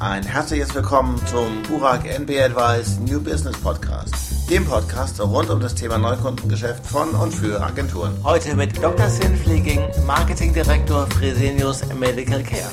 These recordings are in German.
Ein herzliches Willkommen zum Burak NB Advice New Business Podcast, dem Podcast rund um das Thema Neukundengeschäft von und für Agenturen. Heute mit Dr. Sin Flieging, Marketingdirektor Fresenius Medical Care.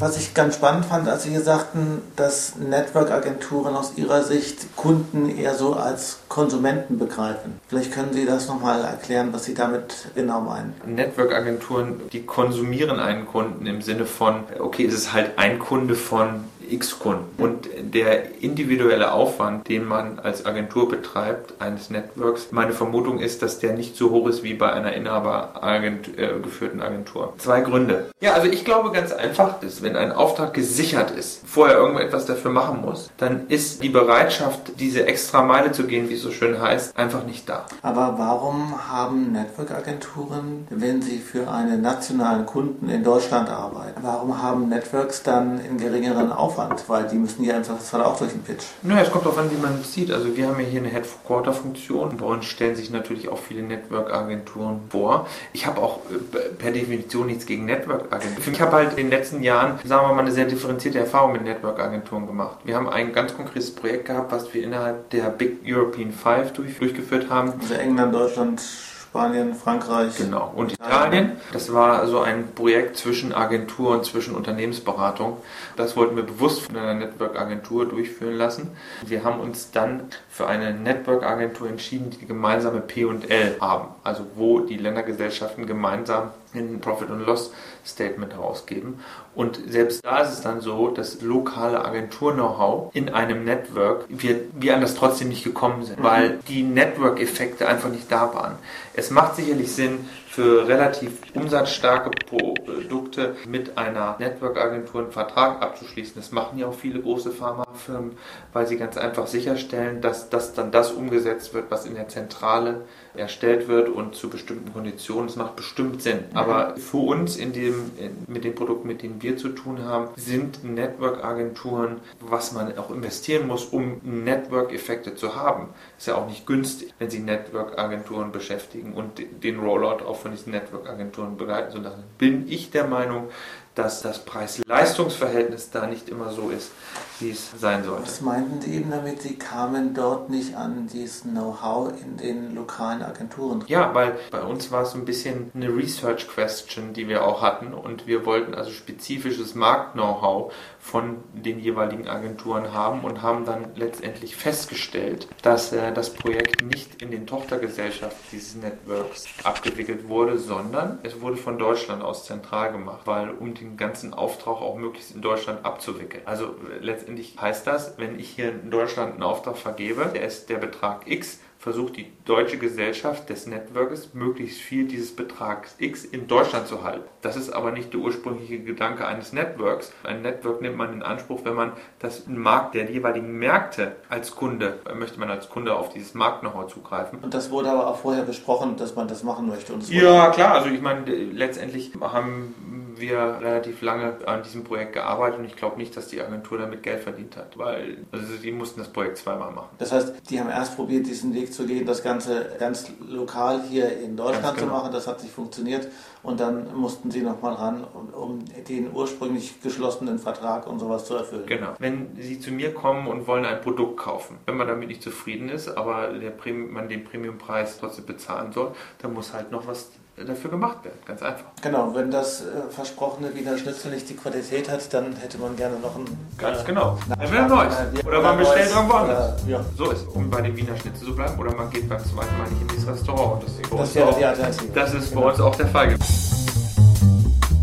Was ich ganz spannend fand, als Sie sagten, dass Network-Agenturen aus Ihrer Sicht Kunden eher so als Konsumenten begreifen. Vielleicht können Sie das nochmal erklären, was Sie damit genau meinen. Network-Agenturen, die konsumieren einen Kunden im Sinne von, okay, es ist halt ein Kunde von X-Kunden. Und der individuelle Aufwand, den man als Agentur betreibt, eines Networks, meine Vermutung ist, dass der nicht so hoch ist wie bei einer inhabergeführten Agentur. Zwei Gründe. Ja, also ich glaube ganz einfach, dass wenn ein Auftrag gesichert ist, vorher irgendetwas dafür machen muss, dann ist die Bereitschaft, diese extra Meile zu gehen, wie es so schön heißt, einfach nicht da. Aber warum haben Network-Agenturen, wenn sie für einen nationalen Kunden in Deutschland arbeiten, warum haben Networks dann einen geringeren Aufwand? Aufwand, weil die müssen ja einfach das auch durch den Pitch. Naja, es kommt darauf an, wie man es sieht. Also wir haben ja hier eine Headquarter-Funktion. Bei uns stellen sich natürlich auch viele Network-Agenturen vor. Ich habe auch äh, per Definition nichts gegen Network-Agenturen. Ich habe halt in den letzten Jahren, sagen wir mal, eine sehr differenzierte Erfahrung mit Network-Agenturen gemacht. Wir haben ein ganz konkretes Projekt gehabt, was wir innerhalb der Big European Five durchgeführt haben. Also England, Deutschland, Spanien, Frankreich. Genau. Und Italien. Das war so ein Projekt zwischen Agentur und zwischen Unternehmensberatung. Das wollten wir bewusst von einer Network-Agentur durchführen lassen. Wir haben uns dann für eine Network-Agentur entschieden, die gemeinsame P&L haben. Also wo die Ländergesellschaften gemeinsam ein Profit and Loss Statement herausgeben. Und selbst da ist es dann so, dass lokale Agentur-Know-how in einem Network, wir, wir an das trotzdem nicht gekommen sind, mhm. weil die Network-Effekte einfach nicht da waren. Es macht sicherlich Sinn, für relativ umsatzstarke Produkte mit einer Network-Agentur einen Vertrag abzuschließen. Das machen ja auch viele große Pharmafirmen, weil sie ganz einfach sicherstellen, dass, dass dann das umgesetzt wird, was in der Zentrale erstellt wird und zu bestimmten Konditionen. Das macht bestimmt Sinn. Aber für uns in dem, mit den Produkten, mit denen wir zu tun haben, sind Network-Agenturen, was man auch investieren muss, um Network-Effekte zu haben. Ist ja auch nicht günstig, wenn Sie Network-Agenturen beschäftigen und den Rollout auf von diesen Network-Agenturen begleiten lassen, bin ich der Meinung, dass das Preis-Leistungs-Verhältnis da nicht immer so ist, wie es sein sollte. Was meinten Sie eben damit, Sie kamen dort nicht an dieses Know-how in den lokalen Agenturen? Ja, weil bei uns war es so ein bisschen eine Research-Question, die wir auch hatten und wir wollten also spezifisches Markt-Know-how von den jeweiligen Agenturen haben und haben dann letztendlich festgestellt, dass äh, das Projekt nicht in den Tochtergesellschaften dieses Networks abgewickelt wurde, sondern es wurde von Deutschland aus zentral gemacht, weil um den ganzen Auftrag auch möglichst in Deutschland abzuwickeln. Also äh, letztendlich heißt das, wenn ich hier in Deutschland einen Auftrag vergebe, der ist der Betrag X, versucht die deutsche Gesellschaft des Networks möglichst viel dieses Betrags X in Deutschland zu halten. Das ist aber nicht der ursprüngliche Gedanke eines Networks. Ein Network nimmt man in Anspruch, wenn man das Markt der jeweiligen Märkte als Kunde, möchte man als Kunde auf dieses Markt-Know-how zugreifen. Und das wurde aber auch vorher besprochen, dass man das machen möchte. Und ja, klar. Also ich meine, letztendlich haben wir relativ lange an diesem Projekt gearbeitet und ich glaube nicht, dass die Agentur damit Geld verdient hat, weil also die mussten das Projekt zweimal machen. Das heißt, die haben erst probiert, diesen Weg zu gehen, das Ganze ganz lokal hier in Deutschland genau. zu machen. Das hat nicht funktioniert und dann mussten sie nochmal ran, um, um, den ursprünglich geschlossenen Vertrag und sowas zu erfüllen. Genau. Wenn sie zu mir kommen und wollen ein Produkt kaufen, wenn man damit nicht zufrieden ist, aber der Premium, man den Premiumpreis trotzdem bezahlen soll, dann muss halt noch was dafür gemacht werden. Ganz einfach. Genau, wenn das äh, versprochene Wiener Schnitzel nicht die Qualität hat, dann hätte man gerne noch ein. Ganz äh, genau. Ein neues. Oder man bestellt irgendwo anders. Ja. So ist um bei dem Wiener Schnitzel zu bleiben. Oder man geht beim zweiten Mal nicht in dieses Restaurant. Das, das wäre die Alternative. Das ist bei uns auch der Fall.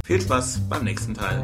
Viel Spaß beim nächsten Teil.